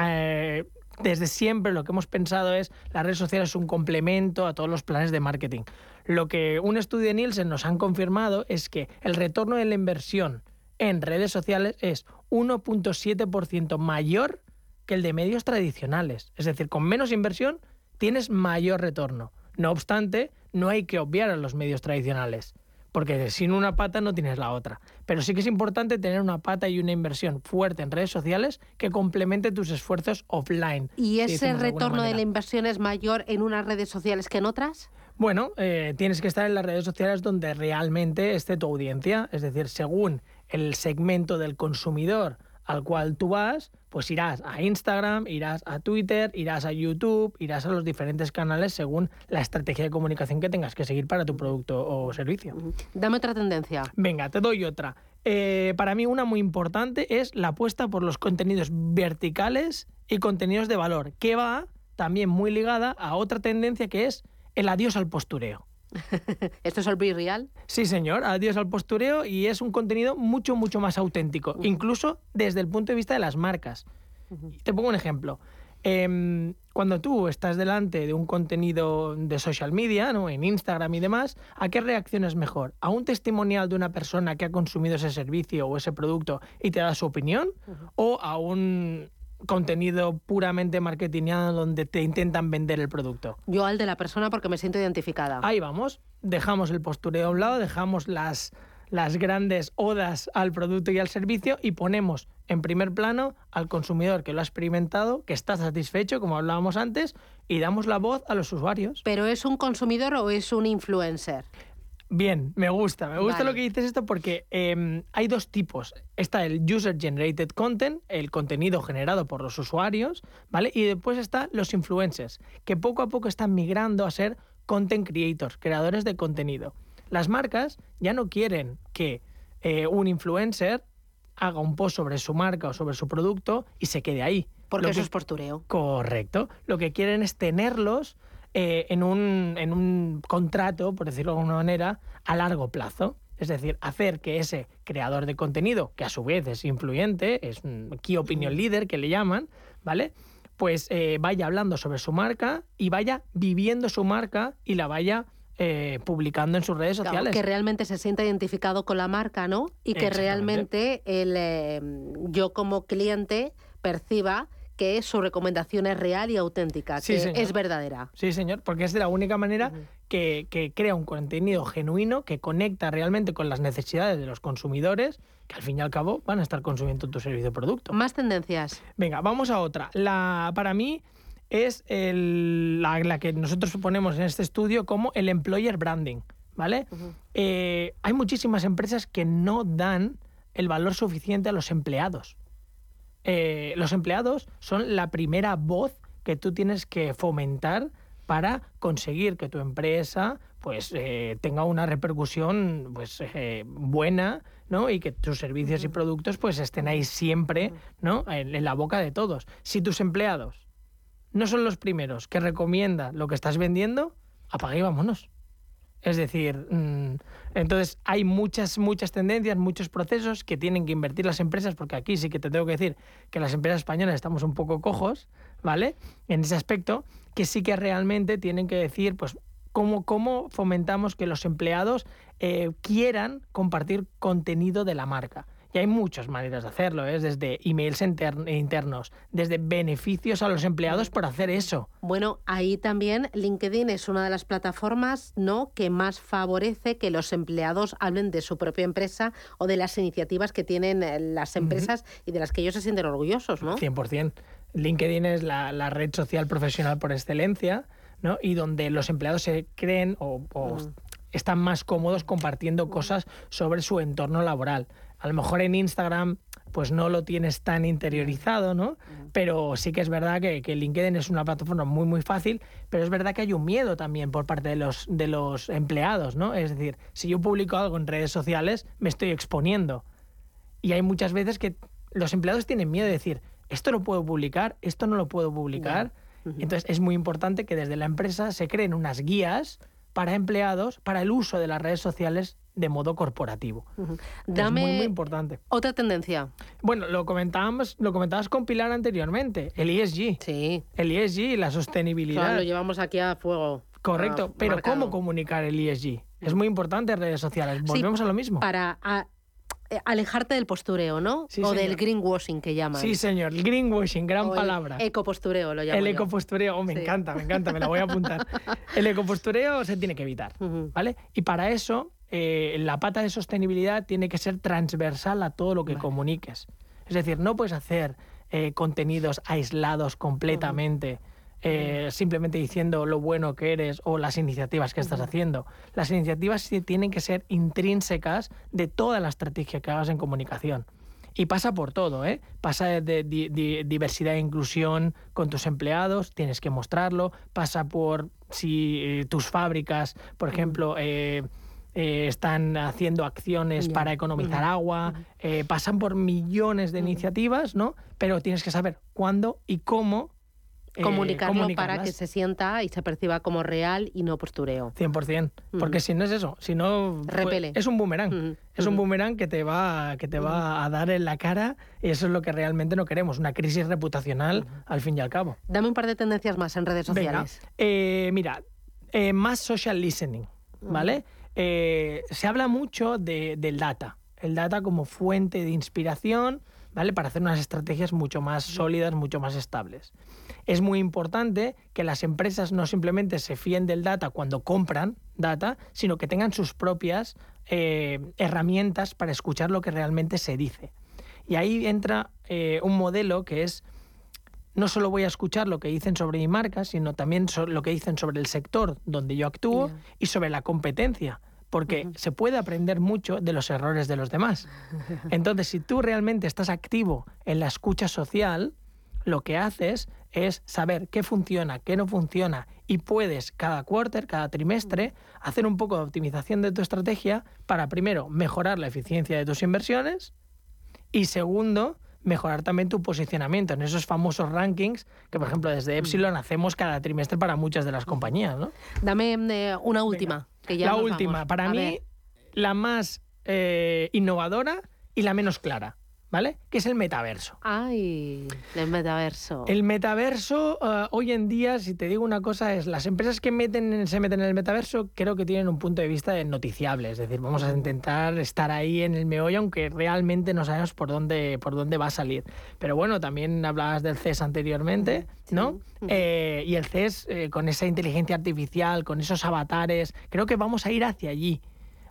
eh, desde siempre lo que hemos pensado es las redes sociales es un complemento a todos los planes de marketing. Lo que un estudio de Nielsen nos han confirmado es que el retorno de la inversión en redes sociales es 1.7% mayor que el de medios tradicionales. Es decir, con menos inversión tienes mayor retorno. No obstante, no hay que obviar a los medios tradicionales porque sin una pata no tienes la otra. Pero sí que es importante tener una pata y una inversión fuerte en redes sociales que complemente tus esfuerzos offline. ¿Y ese retorno de, la inversión es mayor en unas redes sociales que en otras? Bueno, eh, tienes que estar en las redes sociales donde realmente esté tu audiencia, es decir, según el segmento del consumidor al cual tú vas, pues irás a Instagram, irás a Twitter, irás a YouTube, irás a los diferentes canales según la estrategia de comunicación que tengas que seguir para tu producto o servicio. Dame otra tendencia. Venga, te doy otra. Eh, para mí una muy importante es la apuesta por los contenidos verticales y contenidos de valor, que va también muy ligada a otra tendencia que es el adiós al postureo. ¿Esto es el Real? Sí, señor. Adiós al postureo y es un contenido mucho, mucho más auténtico, incluso desde el punto de vista de las marcas. Te pongo un ejemplo. Em, cuando tú estás delante de un contenido de social media, ¿no? en Instagram y demás, ¿a qué reacciones mejor? ¿A un testimonial de una persona que ha consumido ese servicio o ese producto y te da su opinión? ¿O a un contenido puramente marketingado donde te intentan vender el producto. Yo al de la persona porque me siento identificada. Ahí vamos, dejamos el postureo a un lado, dejamos las, las grandes odas al producto y al servicio y ponemos en primer plano al consumidor que lo ha experimentado, que está satisfecho, como hablábamos antes, y damos la voz a los usuarios. ¿Pero es un consumidor o es un influencer? Bien, me gusta. Me gusta lo que dices esto porque em, hay dos tipos. Está el User Generated Content, el contenido generado por los usuarios, ¿vale? Y después están los influencers, que poco a poco están migrando a ser content creators, creadores de contenido. Las marcas ya no quieren que eh, un influencer haga un post sobre su marca o sobre su producto y se quede ahí. Porque eso es postureo. Correcto. Lo que quieren es tenerlos eh, en, un, en un contrato, por decirlo de alguna manera, a largo plazo. Es decir, hacer que ese creador de contenido, que a su vez es influyente, es un key opinion leader que le llaman, ¿vale? Pues eh, vaya hablando sobre su marca y vaya viviendo su marca y la vaya eh, publicando en sus redes sociales. que realmente se sienta identificado con la marca, ¿no? Y que realmente el, yo como cliente perciba que su recomendación es real y auténtica, que es verdadera. Sí, señor, porque es de la única manera que, crea un contenido genuino que conecta realmente con las necesidades de los consumidores, que al fin y al cabo van a estar consumiendo tu servicio o producto. Más tendencias. Venga, vamos a otra. La, para mí es la, que nosotros ponemos en este estudio como el employer branding. ¿Vale? Eh, hay muchísimas empresas que no dan el valor suficiente a los empleados. Eh, los empleados son la primera voz que tú tienes que fomentar para conseguir que tu empresa pues eh, tenga una repercusión pues eh, buena ¿no? y que tus servicios y productos pues estén ahí siempre ¿no? en, la boca de todos. Si tus empleados no son los primeros que recomiendan lo que estás vendiendo, apague y vámonos. Es decir, mm, entonces hay muchas, muchas tendencias, muchos procesos que tienen que invertir las empresas, porque aquí sí que te tengo que decir que las empresas españolas estamos un poco cojos, ¿vale? En ese aspecto, que sí que realmente tienen que decir, pues, cómo, cómo fomentamos que los empleados eh, quieran compartir contenido de la marca. Y hay muchas maneras de hacerlo, ¿eh? desde emails internos, desde beneficios a los empleados por hacer eso. Bueno, ahí también LinkedIn es una de las plataformas ¿no? que más favorece que los empleados hablen de su propia empresa o de las iniciativas que tienen eh, las empresas y de las que ellos se sienten orgullosos, ¿no? 100%. LinkedIn es la, red social profesional por excelencia, ¿no? Y donde los empleados se creen o, mm. están más cómodos compartiendo cosas sobre su entorno laboral. A lo mejor en Instagram pues no lo tienes tan interiorizado, ¿no? Pero sí que es verdad que, que, LinkedIn es una plataforma muy, muy fácil, pero es verdad que hay un miedo también por parte de los, de los empleados, ¿no? Es decir, si yo publico algo en redes sociales, me estoy exponiendo. Y hay muchas veces que los empleados tienen miedo de decir, esto lo puedo publicar, esto no lo puedo publicar. Entonces es muy importante que desde la empresa se creen unas guías para empleados para el uso de las redes sociales de modo corporativo. Dame es muy, muy importante. Otra tendencia. Bueno, lo comentábamos, lo comentabas con Pilar anteriormente, el ESG. Sí. El ESG y la sostenibilidad. lo llevamos aquí a fuego. Correcto, pero ¿cómo comunicar el ESG? Es muy importante en redes sociales. Volvemos a lo mismo. Para eh, alejarte del postureo, ¿no? o del greenwashing que llaman. Sí, señor, el greenwashing, gran palabra. ecopostureo lo llaman. El ecopostureo, oh, me encanta, me encanta, me la voy a apuntar. el ecopostureo se tiene que evitar, ¿vale? Y para eso, eh, la pata de sostenibilidad tiene que ser transversal a todo lo que comuniques. Es decir, no puedes hacer eh, contenidos aislados completamente. Eh, simplemente diciendo lo bueno que eres o las iniciativas que estás haciendo. Las iniciativas tienen que ser intrínsecas de toda la estrategia que hagas en comunicación. Y pasa por todo, ¿eh? Pasa de, diversidad e inclusión con tus empleados, tienes que mostrarlo. Pasa por si eh, tus fábricas, por ejemplo, eh, están haciendo acciones para economizar agua. pasan por millones de iniciativas, ¿no? Pero tienes que saber cuándo y cómo eh, comunicarlo para que se sienta y se perciba como real y no postureo. 100%, porque si no es eso, si no pues, repele. es un boomerang. Es un boomerang que te va que te va a dar en la cara y eso es lo que realmente no queremos, una crisis reputacional al fin y al cabo. Dame un par de tendencias más en redes sociales. Eh, mira, eh, más social listening, ¿vale? Se habla mucho del data, el data como fuente de inspiración, ¿vale? Para hacer unas estrategias mucho más sólidas, mucho más estables. Es muy importante que las empresas no simplemente se fíen del data cuando compran data, sino que tengan sus propias eh, herramientas para escuchar lo que realmente se dice. Y ahí entra eh, un modelo que es no solo voy a escuchar lo que dicen sobre mi marca, sino también lo que dicen sobre el sector donde yo actúo y sobre la competencia porque se puede aprender mucho de los errores de los demás. Entonces, si tú realmente estás activo en la escucha social, lo que haces es saber qué funciona, qué no funciona y puedes cada quarter, cada trimestre, hacer un poco de optimización de tu estrategia para primero mejorar la eficiencia de tus inversiones y segundo, mejorar también tu posicionamiento en esos famosos rankings que, por ejemplo, desde Epsilon hacemos cada trimestre para muchas de las compañías. ¿no? Dame eh, una última la última, para mí, la más eh, innovadora y la menos clara. ¿Vale? Que es el metaverso. Ay, el metaverso. El metaverso, eh, hoy en día, si te digo una cosa, es las empresas que meten, se meten en el metaverso, creo que tienen un punto de vista noticiable. Es decir, vamos a intentar estar ahí en el meollo, aunque realmente no sabemos por dónde, por dónde va a salir. Pero bueno, también hablabas del CES anteriormente, ¿no? Eh, y el CES, eh, con esa inteligencia artificial, con esos avatares, creo que vamos a ir hacia allí.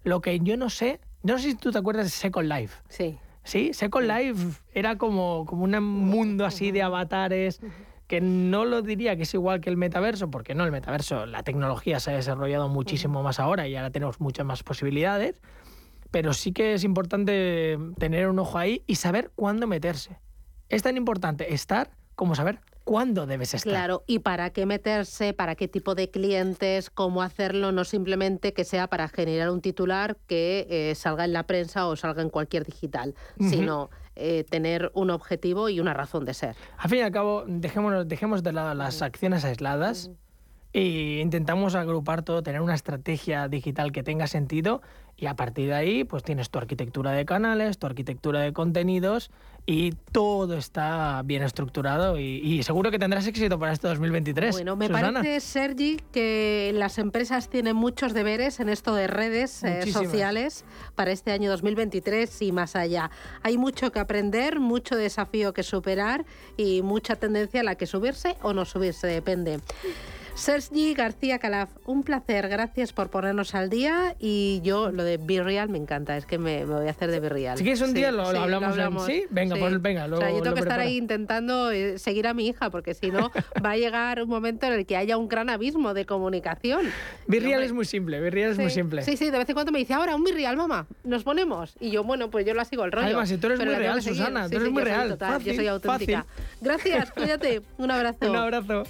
Lo que yo no sé, no sé si tú te acuerdas de Second Life. Sí. Sí, Second Life era como, como un mundo así de avatares que no lo diría que es igual que el metaverso, porque no, el metaverso, la tecnología se ha desarrollado muchísimo más ahora y ahora tenemos muchas más posibilidades, pero sí que es importante tener un ojo ahí y saber cuándo meterse. Es tan importante estar como saber cuándo debes estar. Claro, y para qué meterse, para qué tipo de clientes, cómo hacerlo, no simplemente que sea para generar un titular que eh, salga en la prensa o salga en cualquier digital, sino eh, tener un objetivo y una razón de ser. Al fin y al cabo, dejemos, dejemos de lado las acciones aisladas. Y intentamos agrupar todo, tener una estrategia digital que tenga sentido y a partir de ahí pues tienes tu arquitectura de canales, tu arquitectura de contenidos y todo está bien estructurado y, seguro que tendrás éxito para este 2023. Bueno, me parece, Sergi, que las empresas tienen muchos deberes en esto de redes eh, sociales para este año 2023 y más allá. Hay mucho que aprender, mucho desafío que superar y mucha tendencia a la que subirse o no subirse, depende. Sergi García Calaf, un placer, gracias por ponernos al día y yo lo de Be Real me encanta, es que me, voy a hacer de Be Real. Si quieres un día lo, hablamos, ¿sí? Venga, Pues, venga, o sea, yo tengo que estar ahí intentando eh, seguir a mi hija porque si no va a llegar un momento en el que haya un gran abismo de comunicación. Be Real es muy simple, Be Real es muy simple. Sí, sí, de vez en cuando me dice, ahora un Be Real, mamá, nos ponemos. Y yo, bueno, pues yo la sigo el rollo. Además, si tú eres muy real, Susana, tú eres muy real. yo soy auténtica. Gracias, cuídate, un abrazo. un abrazo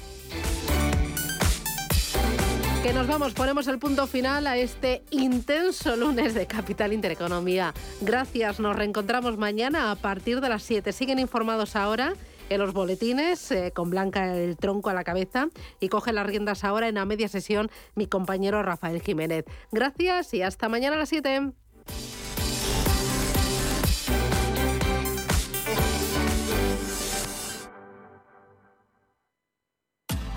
nos vamos, ponemos el punto final a este intenso lunes de Capital Intereconomía. Gracias, nos reencontramos mañana a partir de las 7. Siguen informados ahora en los boletines eh, con Blanca el tronco a la cabeza y coge las riendas ahora en la media sesión mi compañero Rafael Jiménez. Gracias y hasta mañana a las 7.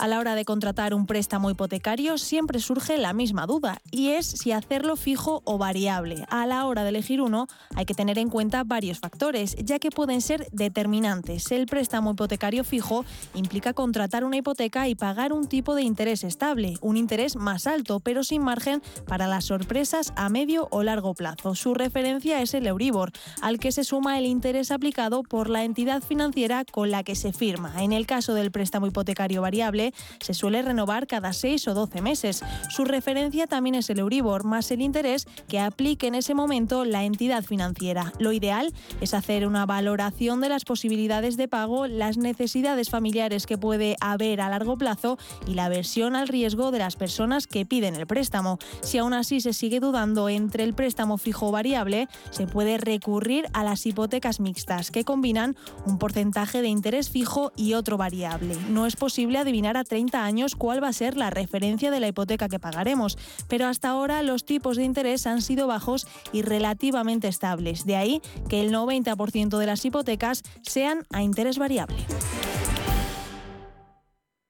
A la hora de contratar un préstamo hipotecario siempre surge la misma duda y es si hacerlo fijo o variable. A la hora de elegir uno hay que tener en cuenta varios factores, ya que pueden ser determinantes. El préstamo hipotecario fijo implica contratar una hipoteca y pagar un tipo de interés estable, un interés más alto, pero sin margen para las sorpresas a medio o largo plazo. Su referencia es el Euribor, al que se suma el interés aplicado por la entidad financiera con la que se firma. En el caso del préstamo hipotecario variable, se suele renovar cada 6 o 12 meses. Su referencia también es el Euribor, más el interés que aplique en ese momento la entidad financiera. Lo ideal es hacer una valoración de las posibilidades de pago, las necesidades familiares que puede haber a largo plazo y la aversión al riesgo de las personas que piden el préstamo. Si aún así se sigue dudando entre el préstamo fijo o variable, se puede recurrir a las hipotecas mixtas, que combinan un porcentaje de interés fijo y otro variable. No es posible adivinar a 30 años cuál va a ser la referencia de la hipoteca que pagaremos, pero hasta ahora los tipos de interés han sido bajos y relativamente estables, de ahí que el 90% de las hipotecas sean a interés variable.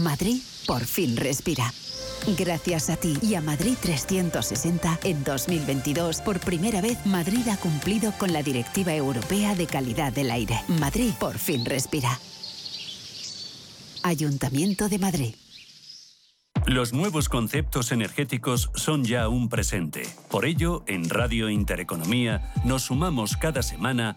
Madrid por fin respira. Gracias a ti y a Madrid 360, en 2022, por primera vez, Madrid ha cumplido con la Directiva Europea de Calidad del Aire. Madrid por fin respira. Ayuntamiento de Madrid. Los nuevos conceptos energéticos son ya un presente. Por ello, en Radio Intereconomía nos sumamos cada semana